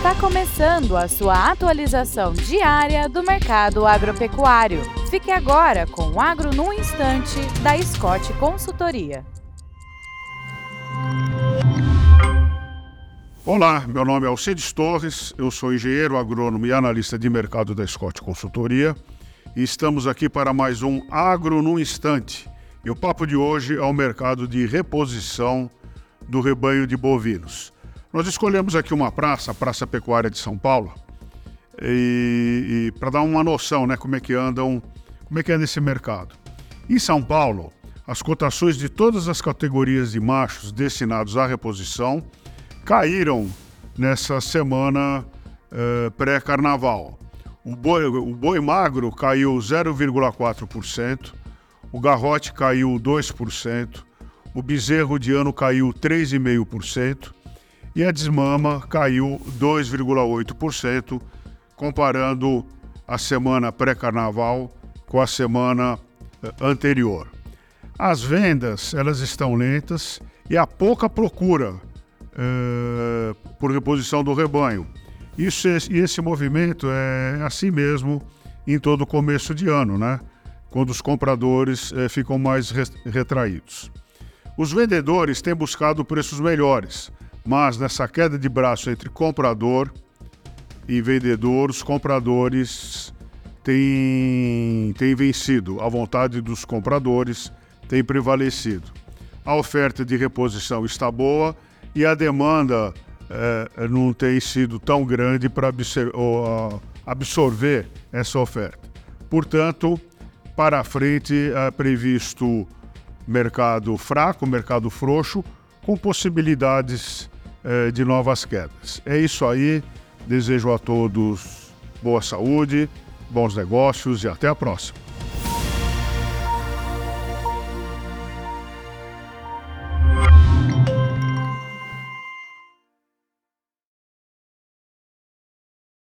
Está começando a sua atualização diária do mercado agropecuário. Fique agora com o Agro no Instante, da Scott Consultoria. Olá, meu nome é Alcides Torres, eu sou engenheiro agrônomo e analista de mercado da Scott Consultoria e estamos aqui para mais um Agro no Instante. E o papo de hoje é o mercado de reposição do rebanho de bovinos. Nós escolhemos aqui uma praça, a Praça Pecuária de São Paulo, e, e para dar uma noção, né, como é que andam, como é que anda esse mercado. Em São Paulo, as cotações de todas as categorias de machos destinados à reposição caíram nessa semana uh, pré-carnaval. O boi, o boi magro caiu 0,4%, o garrote caiu 2%, o bezerro de ano caiu 3,5%, e a desmama caiu 2,8%, comparando a semana pré-carnaval com a semana eh, anterior. As vendas elas estão lentas e há pouca procura eh, por reposição do rebanho. Isso, e esse movimento é assim mesmo em todo começo de ano, né? quando os compradores eh, ficam mais retraídos. Os vendedores têm buscado preços melhores, mas nessa queda de braço entre comprador e vendedor, os compradores têm, têm vencido, a vontade dos compradores tem prevalecido. A oferta de reposição está boa e a demanda é, não tem sido tão grande para absorver essa oferta. Portanto, para frente é previsto mercado fraco, mercado frouxo, com possibilidades eh, de novas quedas. É isso aí. Desejo a todos boa saúde, bons negócios e até a próxima.